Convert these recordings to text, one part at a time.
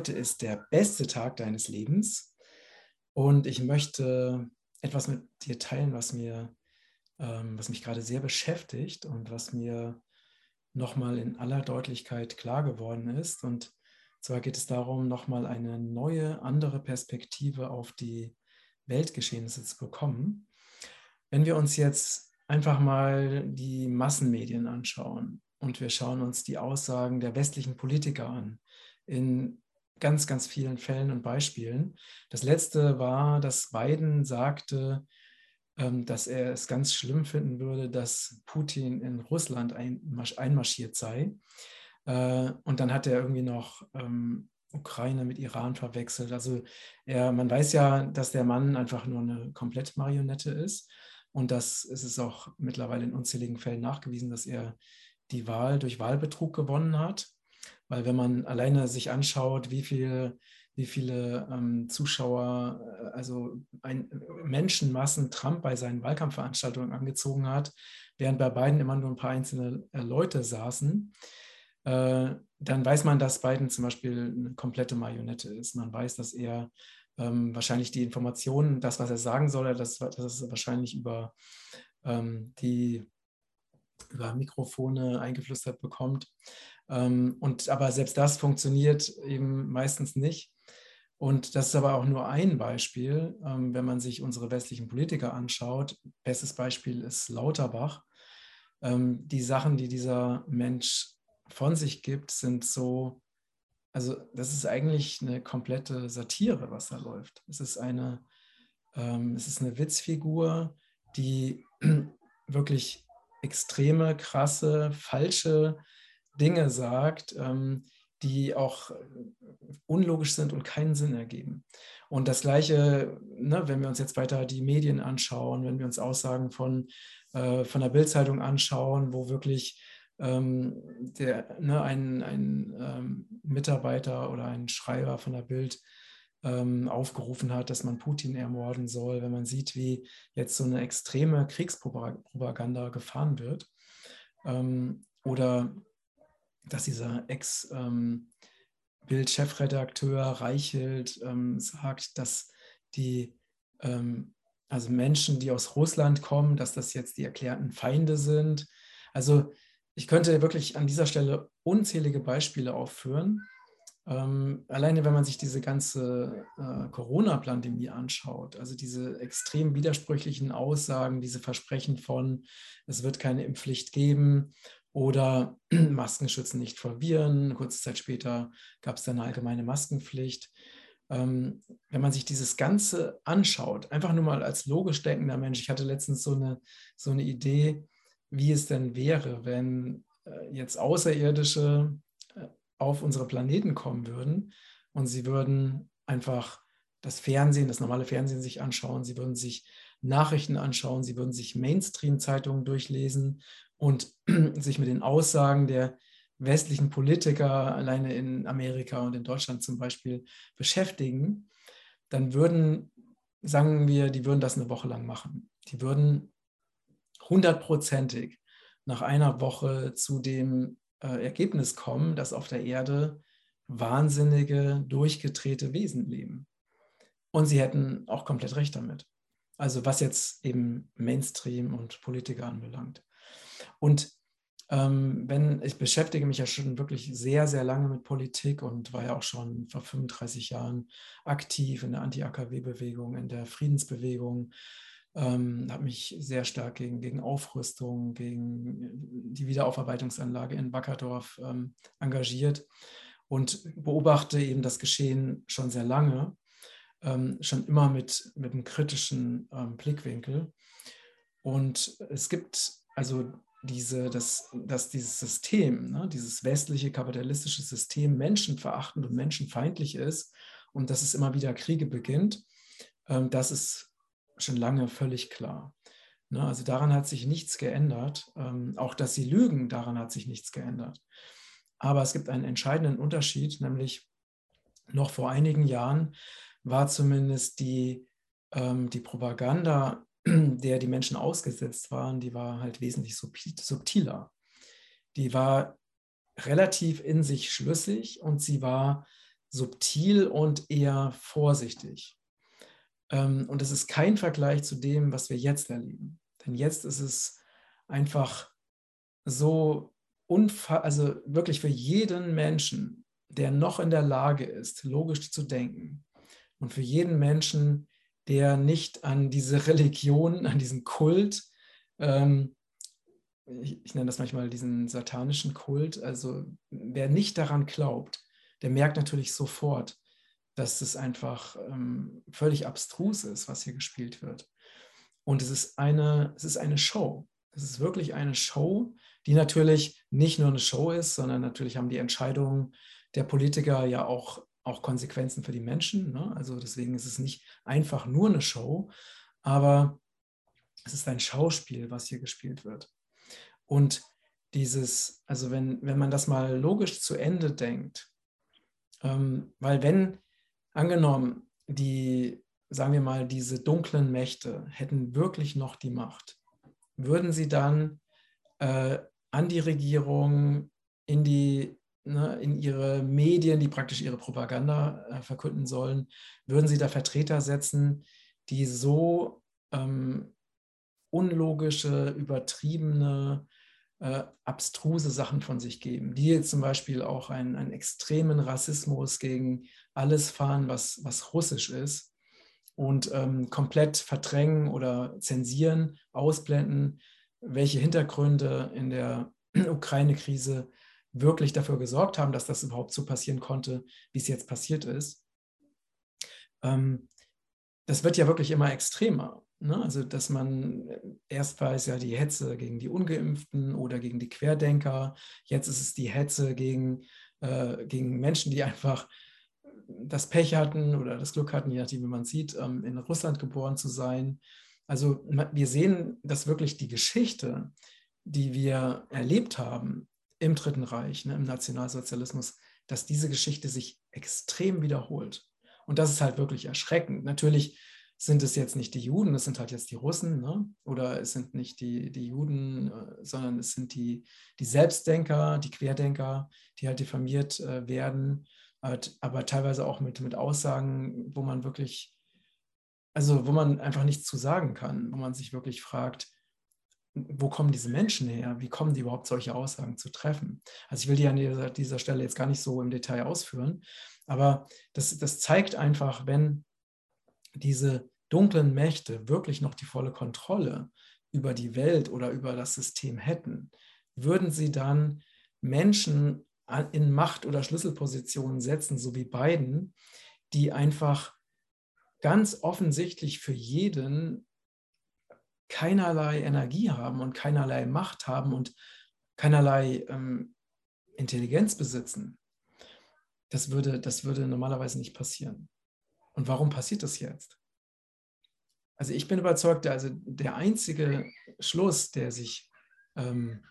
heute ist der beste Tag deines Lebens und ich möchte etwas mit dir teilen, was mir, ähm, was mich gerade sehr beschäftigt und was mir nochmal in aller Deutlichkeit klar geworden ist. Und zwar geht es darum, nochmal eine neue, andere Perspektive auf die Weltgeschehnisse zu bekommen. Wenn wir uns jetzt einfach mal die Massenmedien anschauen und wir schauen uns die Aussagen der westlichen Politiker an, in ganz, ganz vielen Fällen und Beispielen. Das letzte war, dass Biden sagte, ähm, dass er es ganz schlimm finden würde, dass Putin in Russland einmarschiert sei. Äh, und dann hat er irgendwie noch ähm, Ukraine mit Iran verwechselt. Also er, man weiß ja, dass der Mann einfach nur eine komplette Marionette ist. Und das ist es auch mittlerweile in unzähligen Fällen nachgewiesen, dass er die Wahl durch Wahlbetrug gewonnen hat. Weil wenn man alleine sich anschaut, wie viele, wie viele ähm, Zuschauer, äh, also ein, Menschenmassen Trump bei seinen Wahlkampfveranstaltungen angezogen hat, während bei beiden immer nur ein paar einzelne äh, Leute saßen, äh, dann weiß man, dass Biden zum Beispiel eine komplette Marionette ist. Man weiß, dass er ähm, wahrscheinlich die Informationen, das, was er sagen soll, das, das ist wahrscheinlich über ähm, die über Mikrofone eingeflüstert bekommt. Ähm, und aber selbst das funktioniert eben meistens nicht. Und das ist aber auch nur ein Beispiel, ähm, wenn man sich unsere westlichen Politiker anschaut. Bestes Beispiel ist Lauterbach. Ähm, die Sachen, die dieser Mensch von sich gibt, sind so, also das ist eigentlich eine komplette Satire, was da läuft. Es ist eine, es ist eine Witzfigur, die wirklich extreme, krasse, falsche Dinge sagt, ähm, die auch unlogisch sind und keinen Sinn ergeben. Und das Gleiche, ne, wenn wir uns jetzt weiter die Medien anschauen, wenn wir uns Aussagen von, äh, von der Bildzeitung anschauen, wo wirklich ähm, der, ne, ein, ein ähm, Mitarbeiter oder ein Schreiber von der Bild aufgerufen hat, dass man Putin ermorden soll, wenn man sieht, wie jetzt so eine extreme Kriegspropaganda gefahren wird. Ähm, oder dass dieser Ex-Bild-Chefredakteur ähm, Reichelt ähm, sagt, dass die ähm, also Menschen, die aus Russland kommen, dass das jetzt die erklärten Feinde sind. Also ich könnte wirklich an dieser Stelle unzählige Beispiele aufführen. Ähm, alleine wenn man sich diese ganze äh, Corona-Pandemie anschaut, also diese extrem widersprüchlichen Aussagen, diese Versprechen von, es wird keine Impfpflicht geben oder Masken schützen nicht vor Viren. Kurze Zeit später gab es dann eine allgemeine Maskenpflicht. Ähm, wenn man sich dieses Ganze anschaut, einfach nur mal als logisch denkender Mensch, ich hatte letztens so eine, so eine Idee, wie es denn wäre, wenn äh, jetzt Außerirdische auf unsere Planeten kommen würden und sie würden einfach das Fernsehen, das normale Fernsehen sich anschauen, sie würden sich Nachrichten anschauen, sie würden sich Mainstream-Zeitungen durchlesen und sich mit den Aussagen der westlichen Politiker alleine in Amerika und in Deutschland zum Beispiel beschäftigen, dann würden, sagen wir, die würden das eine Woche lang machen. Die würden hundertprozentig nach einer Woche zu dem äh, Ergebnis kommen, dass auf der Erde wahnsinnige, durchgedrehte Wesen leben. Und sie hätten auch komplett recht damit. Also was jetzt eben Mainstream und Politiker anbelangt. Und ähm, wenn ich beschäftige mich ja schon wirklich sehr, sehr lange mit Politik und war ja auch schon vor 35 Jahren aktiv in der Anti-AKW-Bewegung, in der Friedensbewegung, ähm, habe mich sehr stark gegen, gegen Aufrüstung, gegen die Wiederaufarbeitungsanlage in Wackerdorf ähm, engagiert und beobachte eben das Geschehen schon sehr lange, ähm, schon immer mit, mit einem kritischen ähm, Blickwinkel. Und es gibt also diese, dass, dass dieses System, ne, dieses westliche kapitalistische System menschenverachtend und menschenfeindlich ist und dass es immer wieder Kriege beginnt, ähm, das ist schon lange völlig klar. Ne, also daran hat sich nichts geändert. Ähm, auch dass sie lügen, daran hat sich nichts geändert. Aber es gibt einen entscheidenden Unterschied, nämlich noch vor einigen Jahren war zumindest die, ähm, die Propaganda der die Menschen ausgesetzt waren, die war halt wesentlich subtiler. Die war relativ in sich schlüssig und sie war subtil und eher vorsichtig. Ähm, und es ist kein Vergleich zu dem, was wir jetzt erleben. Denn jetzt ist es einfach so, also wirklich für jeden Menschen, der noch in der Lage ist, logisch zu denken und für jeden Menschen, der nicht an diese Religion, an diesen Kult, ähm, ich, ich nenne das manchmal diesen satanischen Kult, also wer nicht daran glaubt, der merkt natürlich sofort, dass es einfach ähm, völlig abstrus ist, was hier gespielt wird. Und es ist eine, es ist eine Show. Es ist wirklich eine Show, die natürlich nicht nur eine Show ist, sondern natürlich haben die Entscheidungen der Politiker ja auch, auch Konsequenzen für die Menschen. Ne? Also deswegen ist es nicht einfach nur eine Show, aber es ist ein Schauspiel, was hier gespielt wird. Und dieses, also wenn, wenn man das mal logisch zu Ende denkt, ähm, weil wenn, angenommen, die, sagen wir mal, diese dunklen Mächte hätten wirklich noch die Macht, würden sie dann äh, an die Regierung, in, die, ne, in ihre Medien, die praktisch ihre Propaganda äh, verkünden sollen, würden sie da Vertreter setzen, die so ähm, unlogische, übertriebene, äh, abstruse Sachen von sich geben, die jetzt zum Beispiel auch einen, einen extremen Rassismus gegen alles fahren, was, was russisch ist und ähm, komplett verdrängen oder zensieren, ausblenden, welche Hintergründe in der Ukraine-Krise wirklich dafür gesorgt haben, dass das überhaupt so passieren konnte, wie es jetzt passiert ist. Ähm, das wird ja wirklich immer extremer. Ne? Also, dass man äh, erst war es ja die Hetze gegen die Ungeimpften oder gegen die Querdenker, jetzt ist es die Hetze gegen, äh, gegen Menschen, die einfach das Pech hatten oder das Glück hatten, je nachdem, wie man sieht, ähm, in Russland geboren zu sein. Also wir sehen, dass wirklich die Geschichte, die wir erlebt haben im Dritten Reich, ne, im Nationalsozialismus, dass diese Geschichte sich extrem wiederholt. Und das ist halt wirklich erschreckend. Natürlich sind es jetzt nicht die Juden, es sind halt jetzt die Russen, ne? oder es sind nicht die, die Juden, äh, sondern es sind die, die Selbstdenker, die Querdenker, die halt diffamiert äh, werden, aber teilweise auch mit, mit Aussagen, wo man wirklich, also wo man einfach nichts zu sagen kann, wo man sich wirklich fragt, wo kommen diese Menschen her? Wie kommen die überhaupt, solche Aussagen zu treffen? Also ich will die an dieser, dieser Stelle jetzt gar nicht so im Detail ausführen, aber das, das zeigt einfach, wenn diese dunklen Mächte wirklich noch die volle Kontrolle über die Welt oder über das System hätten, würden sie dann Menschen in Macht- oder Schlüsselpositionen setzen, so wie Biden, die einfach ganz offensichtlich für jeden keinerlei Energie haben und keinerlei Macht haben und keinerlei ähm, Intelligenz besitzen. Das würde, das würde normalerweise nicht passieren. Und warum passiert das jetzt? Also ich bin überzeugt, also der einzige Schluss, der sich, ähm,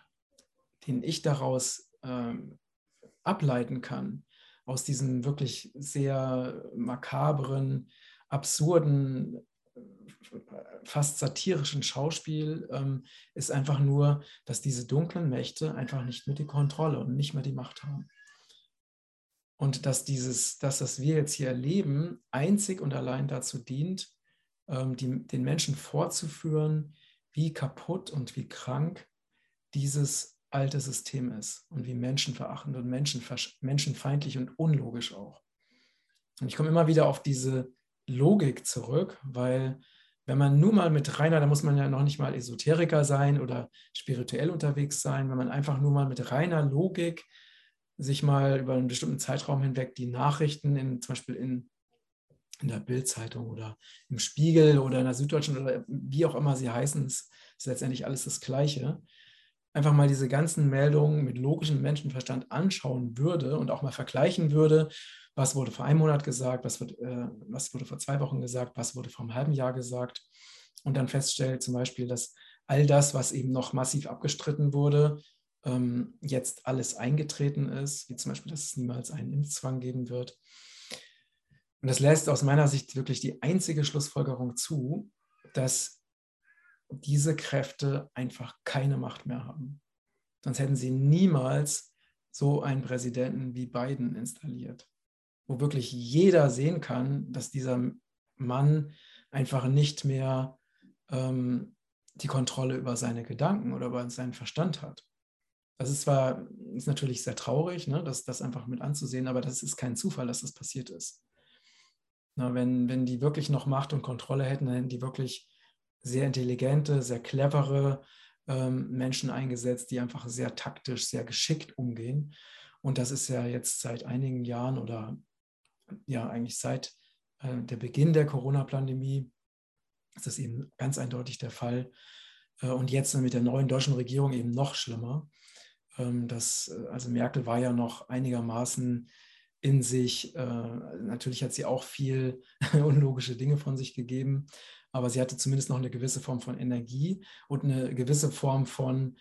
den ich daraus ähm, ableiten kann, aus diesem wirklich sehr makabren, absurden, fast satirischen Schauspiel, ähm, ist einfach nur, dass diese dunklen Mächte einfach nicht mehr die Kontrolle und nicht mehr die Macht haben. Und dass dieses, dass das wir jetzt hier erleben, einzig und allein dazu dient, ähm, die, den Menschen vorzuführen, wie kaputt und wie krank dieses alte System ist und wie menschenverachtend und menschenfeindlich und unlogisch auch. Und ich komme immer wieder auf diese Logik zurück, weil wenn man nur mal mit reiner, da muss man ja noch nicht mal Esoteriker sein oder spirituell unterwegs sein, wenn man einfach nur mal mit reiner Logik sich mal über einen bestimmten Zeitraum hinweg die Nachrichten in, zum Beispiel in, in der Bildzeitung oder im Spiegel oder in der Süddeutschen oder wie auch immer sie heißen, ist, ist letztendlich alles das Gleiche einfach mal diese ganzen Meldungen mit logischem Menschenverstand anschauen würde und auch mal vergleichen würde, was wurde vor einem Monat gesagt, was, wird, äh, was wurde vor zwei Wochen gesagt, was wurde vor einem halben Jahr gesagt und dann feststellt zum Beispiel, dass all das, was eben noch massiv abgestritten wurde, ähm, jetzt alles eingetreten ist, wie zum Beispiel, dass es niemals einen Impfzwang geben wird. Und das lässt aus meiner Sicht wirklich die einzige Schlussfolgerung zu, dass diese Kräfte einfach keine Macht mehr haben. Sonst hätten sie niemals so einen Präsidenten wie Biden installiert. wo wirklich jeder sehen kann, dass dieser Mann einfach nicht mehr ähm, die Kontrolle über seine Gedanken oder über seinen Verstand hat. Das ist zwar ist natürlich sehr traurig, ne, das, das einfach mit anzusehen, aber das ist kein Zufall, dass das passiert ist. Na, wenn, wenn die wirklich noch Macht und Kontrolle hätten, dann hätten die wirklich sehr intelligente, sehr clevere ähm, Menschen eingesetzt, die einfach sehr taktisch, sehr geschickt umgehen. Und das ist ja jetzt seit einigen Jahren oder ja eigentlich seit äh, der Beginn der Corona-Pandemie ist das eben ganz eindeutig der Fall. Äh, und jetzt mit der neuen deutschen Regierung eben noch schlimmer. Ähm, das, äh, also Merkel war ja noch einigermaßen in sich. Äh, natürlich hat sie auch viel unlogische Dinge von sich gegeben, aber sie hatte zumindest noch eine gewisse Form von Energie und eine gewisse Form von,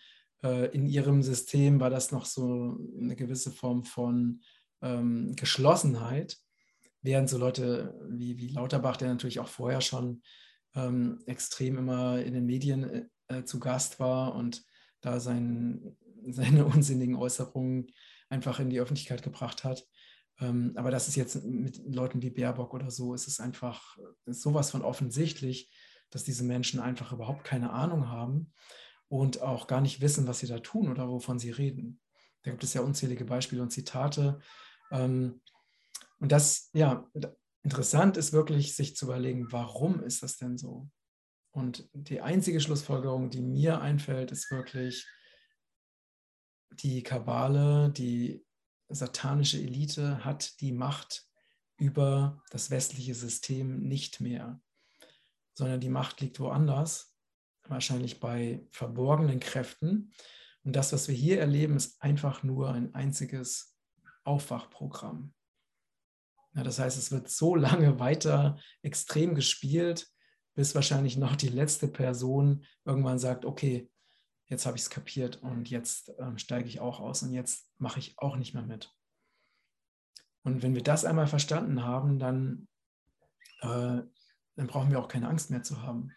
in ihrem System war das noch so eine gewisse Form von ähm, Geschlossenheit, während so Leute wie, wie Lauterbach, der natürlich auch vorher schon ähm, extrem immer in den Medien äh, zu Gast war und da sein, seine unsinnigen Äußerungen einfach in die Öffentlichkeit gebracht hat. Ähm, aber das ist jetzt mit Leuten wie Baerbock oder so, ist es einfach ist sowas von offensichtlich, dass diese Menschen einfach überhaupt keine Ahnung haben und auch gar nicht wissen, was sie da tun oder wovon sie reden. Da gibt es ja unzählige Beispiele und Zitate. Ähm, und das, ja, interessant ist wirklich, sich zu überlegen, warum ist das denn so? Und die einzige Schlussfolgerung, die mir einfällt, ist wirklich, die Kabale, die satanische Elite hat die Macht über das westliche System nicht mehr, sondern die Macht liegt woanders, wahrscheinlich bei verborgenen Kräften. Und das, was wir hier erleben, ist einfach nur ein einziges Aufwachprogramm. Ja, das heißt, es wird so lange weiter extrem gespielt, bis wahrscheinlich noch die letzte Person irgendwann sagt, okay, jetzt habe ich es kapiert und jetzt ähm, steige ich auch aus und jetzt mache ich auch nicht mehr mit. Und wenn wir das einmal verstanden haben, dann, äh, dann brauchen wir auch keine Angst mehr zu haben,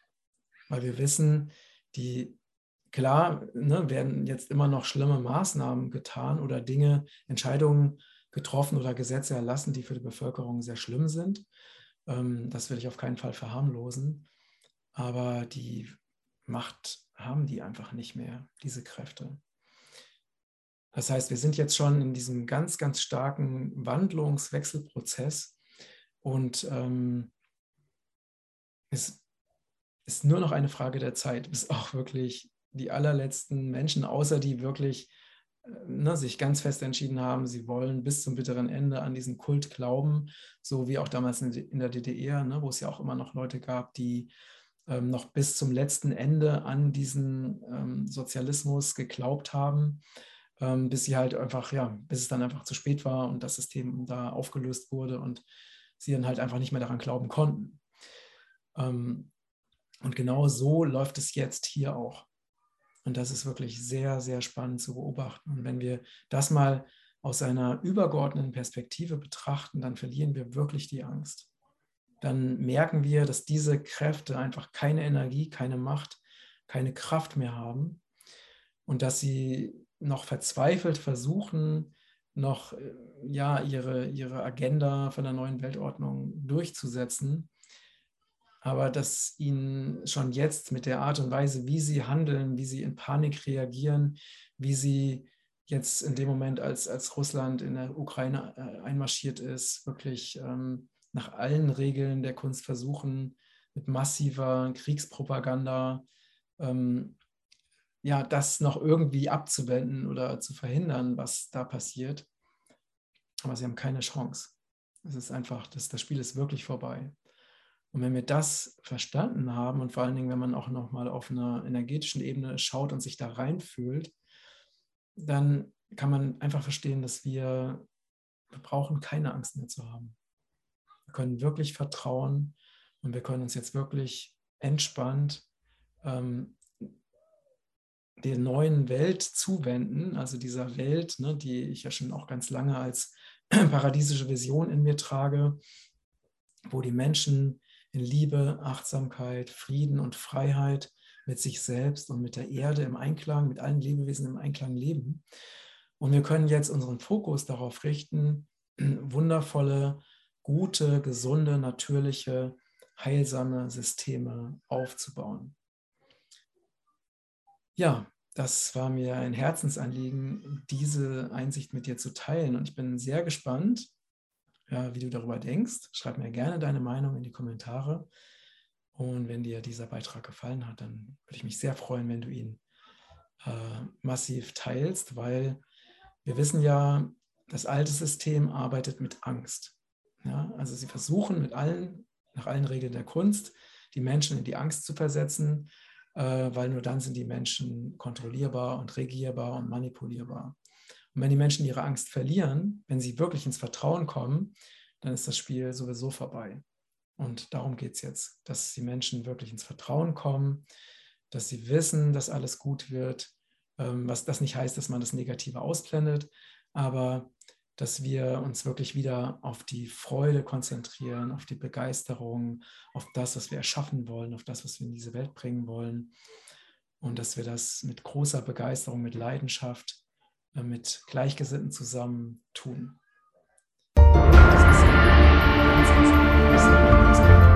weil wir wissen, die klar ne, werden jetzt immer noch schlimme Maßnahmen getan oder Dinge, Entscheidungen getroffen oder Gesetze erlassen, die für die Bevölkerung sehr schlimm sind. Ähm, das will ich auf keinen Fall verharmlosen. Aber die Macht haben die einfach nicht mehr, diese Kräfte. Das heißt, wir sind jetzt schon in diesem ganz, ganz starken Wandlungswechselprozess und ähm, es ist nur noch eine Frage der Zeit, bis auch wirklich die allerletzten Menschen, außer die wirklich ne, sich ganz fest entschieden haben, sie wollen bis zum bitteren Ende an diesen Kult glauben, so wie auch damals in der DDR, ne, wo es ja auch immer noch Leute gab, die ähm, noch bis zum letzten Ende an diesen ähm, Sozialismus geglaubt haben, ähm, bis sie halt einfach, ja, bis es dann einfach zu spät war und das System da aufgelöst wurde und sie dann halt einfach nicht mehr daran glauben konnten. Ähm, und genau so läuft es jetzt hier auch. Und das ist wirklich sehr, sehr spannend zu beobachten. Und wenn wir das mal aus einer übergeordneten Perspektive betrachten, dann verlieren wir wirklich die Angst. Dann merken wir, dass diese Kräfte einfach keine Energie, keine Macht, keine Kraft mehr haben und dass sie noch verzweifelt versuchen, noch äh, ja, ihre, ihre Agenda von der neuen Weltordnung durchzusetzen. Aber dass ihnen schon jetzt mit der Art und Weise, wie sie handeln, wie sie in Panik reagieren, wie sie jetzt in dem Moment, als, als Russland in der Ukraine äh, einmarschiert ist, wirklich ähm, nach allen Regeln der Kunst versuchen, mit massiver Kriegspropaganda ähm, ja, das noch irgendwie abzuwenden oder zu verhindern, was da passiert. Aber sie haben keine Chance. Es ist einfach, das, das Spiel ist wirklich vorbei. Und wenn wir das verstanden haben und vor allen Dingen, wenn man auch nochmal auf einer energetischen Ebene schaut und sich da reinfühlt, dann kann man einfach verstehen, dass wir, wir brauchen keine Angst mehr zu haben. Wir können wirklich vertrauen und wir können uns jetzt wirklich entspannt ähm, der neuen Welt zuwenden, also dieser Welt, ne, die ich ja schon auch ganz lange als paradiesische Vision in mir trage, wo die Menschen in Liebe, Achtsamkeit, Frieden und Freiheit mit sich selbst und mit der Erde im Einklang, mit allen Lebewesen im Einklang leben. Und wir können jetzt unseren Fokus darauf richten, wundervolle, gute, gesunde, natürliche, heilsame Systeme aufzubauen. Ja, das war mir ein Herzensanliegen, diese Einsicht mit dir zu teilen. Und ich bin sehr gespannt, wie du darüber denkst. Schreib mir gerne deine Meinung in die Kommentare. Und wenn dir dieser Beitrag gefallen hat, dann würde ich mich sehr freuen, wenn du ihn äh, massiv teilst, weil wir wissen ja, das alte System arbeitet mit Angst. Ja, also sie versuchen mit allen, nach allen Regeln der Kunst, die Menschen in die Angst zu versetzen, äh, weil nur dann sind die Menschen kontrollierbar und regierbar und manipulierbar. Und wenn die Menschen ihre Angst verlieren, wenn sie wirklich ins Vertrauen kommen, dann ist das Spiel sowieso vorbei. Und darum geht es jetzt, dass die Menschen wirklich ins Vertrauen kommen, dass sie wissen, dass alles gut wird, ähm, was das nicht heißt, dass man das Negative ausblendet, aber dass wir uns wirklich wieder auf die Freude konzentrieren, auf die Begeisterung, auf das, was wir erschaffen wollen, auf das, was wir in diese Welt bringen wollen. Und dass wir das mit großer Begeisterung, mit Leidenschaft, mit Gleichgesinnten zusammen tun. Das ist, das ist, das ist,